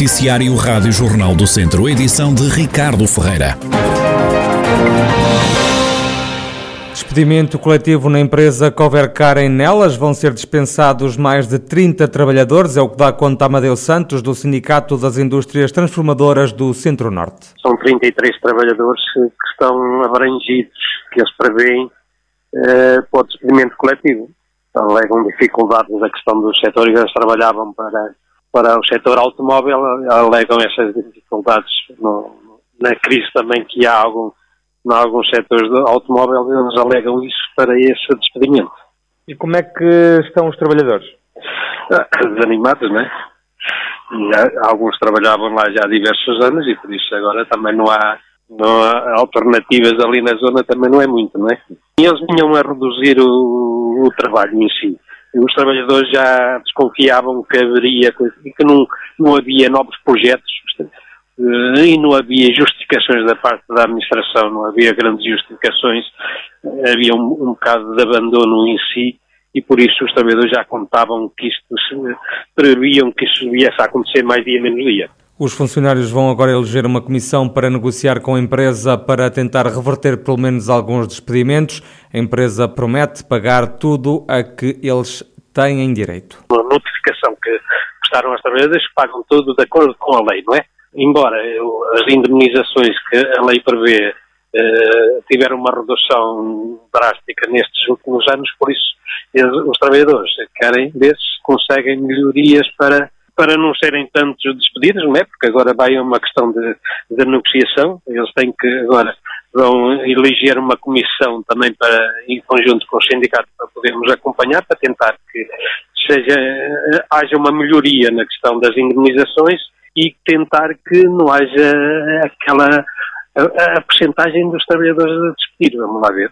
Noticiário Rádio Jornal do Centro, edição de Ricardo Ferreira. Despedimento coletivo na empresa Covercar em Nelas. Vão ser dispensados mais de 30 trabalhadores, é o que dá conta Amadeu Santos, do Sindicato das Indústrias Transformadoras do Centro-Norte. São 33 trabalhadores que estão abrangidos, que eles prevêem eh, para o despedimento coletivo. Alegam dificuldades na questão dos setores que eles trabalhavam para, para o setor automóvel, alegam essas dificuldades no, na crise também que há algum em alguns setores do automóvel, eles alegam isso para esse despedimento. E como é que estão os trabalhadores? Ah, desanimados, não é? alguns trabalhavam lá já há diversos anos e por isso agora também não há, não há alternativas ali na zona, também não é muito, não é? E eles vinham a reduzir o, o trabalho em si. Os trabalhadores já desconfiavam que haveria, que não, não havia novos projetos eh, e não havia justificações da parte da administração, não havia grandes justificações, havia um, um bocado de abandono em si e por isso os trabalhadores já contavam que isto, se, previam que isso viesse a acontecer mais dia menos dia. Os funcionários vão agora eleger uma comissão para negociar com a empresa para tentar reverter pelo menos alguns despedimentos. A empresa promete pagar tudo a que eles têm direito. Uma notificação que prestaram aos trabalhadores que pagam tudo de acordo com a lei, não é? embora as indemnizações que a lei prevê eh, tiveram uma redução drástica nestes últimos anos, por isso eles, os trabalhadores querem ver se conseguem melhorias para, para não serem tantos despedidos, não é? Porque agora vai uma questão de, de negociação, eles têm que agora vão eleger uma comissão também para, em conjunto com o sindicato para podermos acompanhar, para tentar que seja, haja uma melhoria na questão das indemnizações e tentar que não haja aquela a, a percentagem dos trabalhadores a despedir. Vamos lá ver.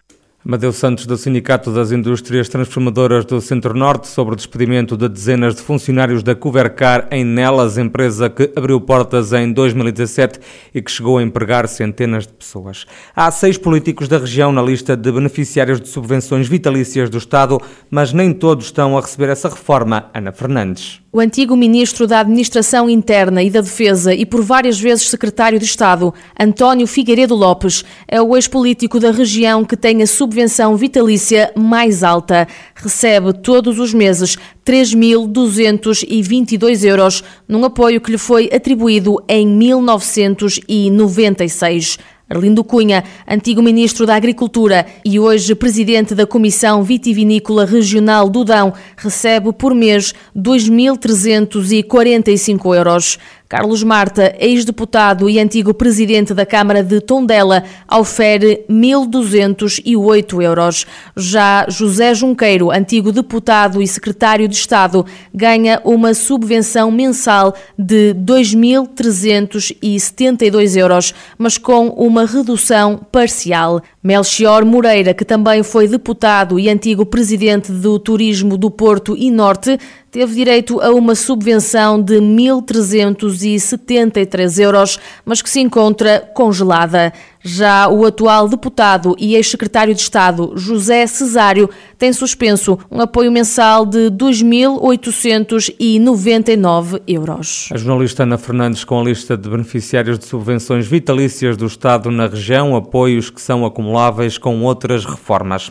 Madeu Santos, do Sindicato das Indústrias Transformadoras do Centro-Norte, sobre o despedimento de dezenas de funcionários da Covercar em Nelas, empresa que abriu portas em 2017 e que chegou a empregar centenas de pessoas. Há seis políticos da região na lista de beneficiários de subvenções vitalícias do Estado, mas nem todos estão a receber essa reforma. Ana Fernandes. O antigo ministro da Administração Interna e da Defesa e por várias vezes secretário de Estado, António Figueiredo Lopes, é o ex-político da região que tem a subvenção vitalícia mais alta. Recebe todos os meses 3.222 euros, num apoio que lhe foi atribuído em 1996. Arlindo Cunha, antigo ministro da Agricultura e hoje presidente da Comissão Vitivinícola Regional do Dão, recebe por mês 2.345 euros. Carlos Marta, ex-deputado e antigo presidente da Câmara de Tondela, ofere 1.208 euros. Já José Junqueiro, antigo deputado e secretário de Estado, ganha uma subvenção mensal de 2.372 euros, mas com uma redução parcial. Melchior Moreira, que também foi deputado e antigo presidente do Turismo do Porto e Norte, teve direito a uma subvenção de 1.373 euros, mas que se encontra congelada. Já o atual deputado e ex-secretário de Estado, José Cesário, tem suspenso um apoio mensal de 2.899 euros. A jornalista Ana Fernandes com a lista de beneficiários de subvenções vitalícias do Estado na região, apoios que são acumuláveis com outras reformas.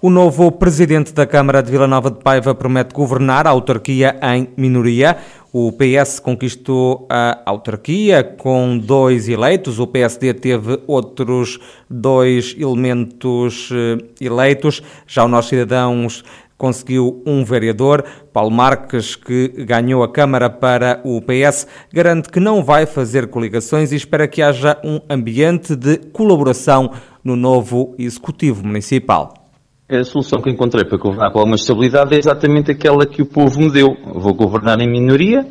O novo presidente da Câmara de Vila Nova de Paiva promete governar a autarquia em minoria. O PS conquistou a autarquia com dois eleitos, o PSD teve outros dois elementos eh, eleitos. Já o Nós Cidadãos conseguiu um vereador, Paulo Marques, que ganhou a Câmara para o PS, garante que não vai fazer coligações e espera que haja um ambiente de colaboração no novo Executivo Municipal a solução que encontrei para governar com alguma estabilidade é exatamente aquela que o povo me deu. Vou governar em minoria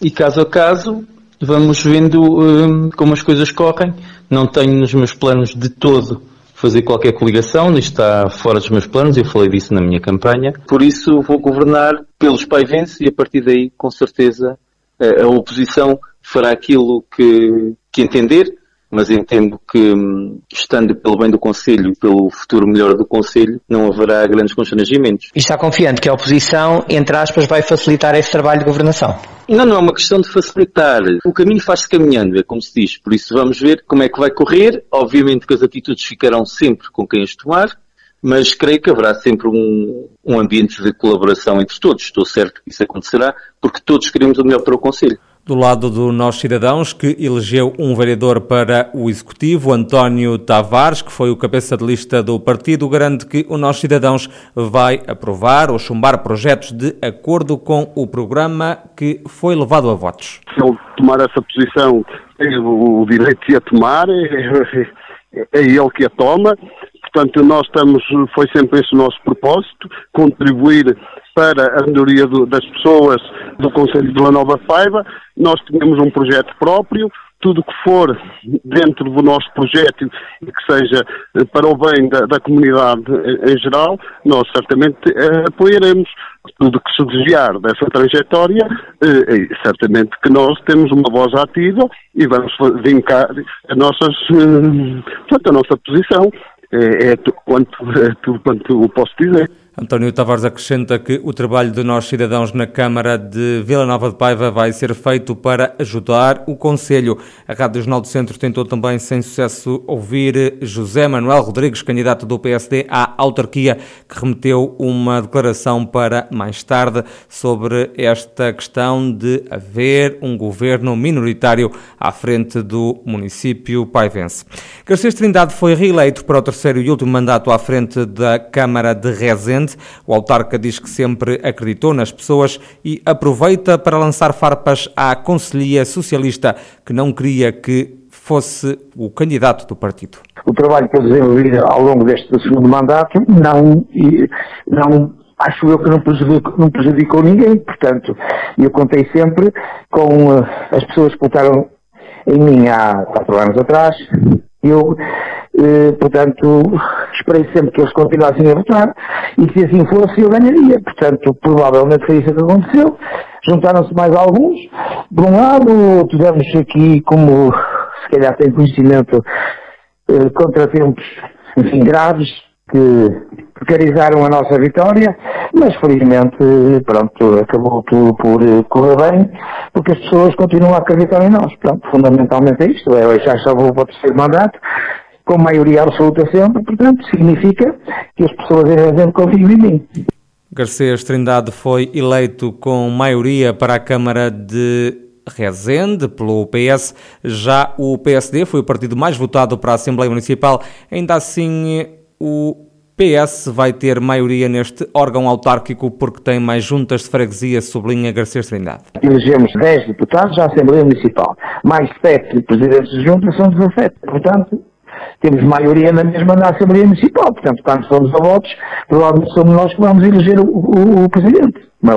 e, caso a caso, vamos vendo hum, como as coisas correm. Não tenho nos meus planos de todo fazer qualquer coligação, isto está fora dos meus planos, eu falei disso na minha campanha. Por isso, vou governar pelos paivenses e, a partir daí, com certeza, a oposição fará aquilo que, que entender mas entendo que, hum, estando pelo bem do Conselho, pelo futuro melhor do Conselho, não haverá grandes constrangimentos. E está confiante que a oposição, entre aspas, vai facilitar esse trabalho de governação? Não, não é uma questão de facilitar. O caminho faz-se caminhando, é como se diz. Por isso vamos ver como é que vai correr. Obviamente que as atitudes ficarão sempre com quem as tomar, mas creio que haverá sempre um, um ambiente de colaboração entre todos. Estou certo que isso acontecerá, porque todos queremos o melhor para o Conselho. Do lado do Nós Cidadãos, que elegeu um vereador para o Executivo, António Tavares, que foi o cabeça de lista do partido, garante que o Nós Cidadãos vai aprovar ou chumbar projetos de acordo com o programa que foi levado a votos. Se ele tomar essa posição, tem o direito de a tomar, é, é, é ele que a toma. Portanto, nós estamos, foi sempre esse o nosso propósito, contribuir para a melhoria do, das pessoas do Conselho de Vila Nova Faiva. Nós tínhamos um projeto próprio, tudo que for dentro do nosso projeto e que seja eh, para o bem da, da comunidade em geral, nós certamente eh, apoiaremos tudo que se desviar dessa trajetória, eh, certamente que nós temos uma voz ativa e vamos vincar a, nossas, eh, portanto, a nossa posição. É, é, quanto, é tudo quanto posso dizer. António Tavares acrescenta que o trabalho de nós cidadãos na Câmara de Vila Nova de Paiva vai ser feito para ajudar o Conselho. A Rádio Jornal do Centro tentou também, sem sucesso, ouvir José Manuel Rodrigues, candidato do PSD à autarquia, que remeteu uma declaração para mais tarde sobre esta questão de haver um governo minoritário à frente do município paivense. Garcês Trindade foi reeleito para o terceiro e último mandato à frente da Câmara de Rezende o autarca diz que sempre acreditou nas pessoas e aproveita para lançar farpas à Conselhia Socialista, que não queria que fosse o candidato do partido. O trabalho que eu desenvolvi ao longo deste segundo mandato não, não acho eu que não prejudicou, não prejudicou ninguém, portanto, eu contei sempre com uh, as pessoas que votaram em mim há quatro anos atrás, eu, eh, portanto, esperei sempre que eles continuassem a votar e se assim fosse eu ganharia. Portanto, provavelmente foi isso que aconteceu. Juntaram-se mais alguns. De um lado, tivemos aqui, como se calhar tem conhecimento, eh, contratempos, enfim, graves, que precarizaram a nossa vitória, mas felizmente, pronto, acabou tudo por correr bem, porque as pessoas continuam a acreditar em nós. Pronto, fundamentalmente é isto, é, já só vou para o terceiro mandato, com maioria absoluta sempre, portanto, significa que as pessoas em Rezende confiam em mim. Garcês Trindade foi eleito com maioria para a Câmara de Rezende pelo PS. Já o PSD foi o partido mais votado para a Assembleia Municipal. Ainda assim, o PS vai ter maioria neste órgão autárquico porque tem mais juntas de freguesia, sublinha Garcês Trindade. Elegemos 10 deputados à Assembleia Municipal, mais 7 presidentes de junta, são 17. Portanto, temos maioria na mesma na Assembleia Municipal. Portanto, quando somos a votos, provavelmente somos nós que vamos eleger o, o, o presidente. Mas,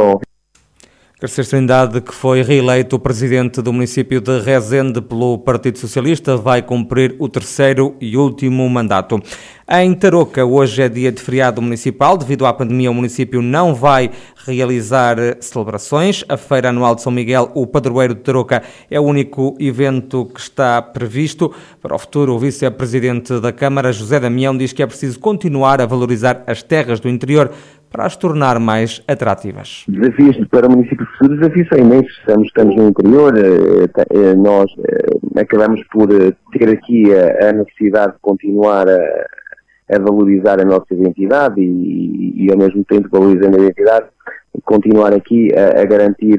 Garcês Trindade, que foi reeleito presidente do município de Rezende pelo Partido Socialista, vai cumprir o terceiro e último mandato. Em Tarouca, hoje é dia de feriado municipal. Devido à pandemia, o município não vai realizar celebrações. A Feira Anual de São Miguel, o Padroeiro de Tarouca, é o único evento que está previsto. Para o futuro, o vice-presidente da Câmara, José Damião, diz que é preciso continuar a valorizar as terras do interior para as tornar mais atrativas? Desafios para o município futuros, desafios são imensos. Estamos, estamos no interior, eh, eh, nós eh, acabamos por ter aqui a, necessidade de continuar a, a valorizar a nossa identidade e, e, ao mesmo tempo valorizando a identidade, continuar aqui a, a garantir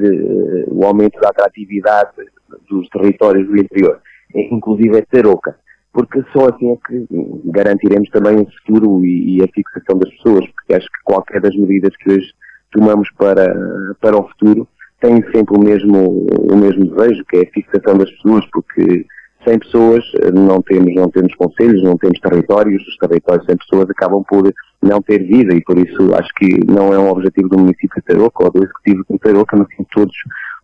o aumento da atratividade dos territórios do interior, inclusive a Tarouca porque só assim é que garantiremos também o futuro e, e, a fixação das pessoas, porque acho que qualquer das medidas que hoje tomamos para, para o futuro tem sempre o mesmo, o mesmo desejo, que é a fixação das pessoas, porque sem pessoas não temos, não temos conselhos, não temos territórios, os territórios sem pessoas acabam por não ter vida e por isso acho que não é um objetivo do município de Tarouca ou do executivo de Tarouca, mas sim todos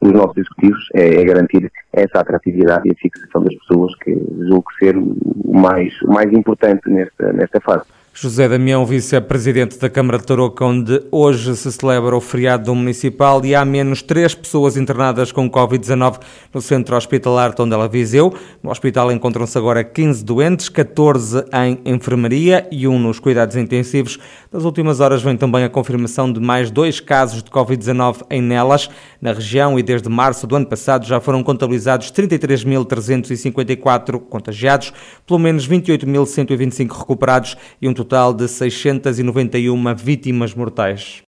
os nossos executivos é, é, garantir essa atratividade e a fixação das pessoas, que julgo ser o mais, o mais importante nesta, nesta fase. José Damião, vice-presidente da Câmara de Tarouca, onde hoje se celebra o feriado municipal e há menos três pessoas internadas com Covid-19 no centro hospitalar Tondela Viseu. No hospital encontram-se agora 15 doentes, 14 em enfermaria e um nos cuidados intensivos. Nas últimas horas vem também a confirmação de mais dois casos de Covid-19 em Nelas, na região, e desde março do ano passado já foram contabilizados 33.354 contagiados, pelo menos 28.125 recuperados e um total de 691 vítimas mortais.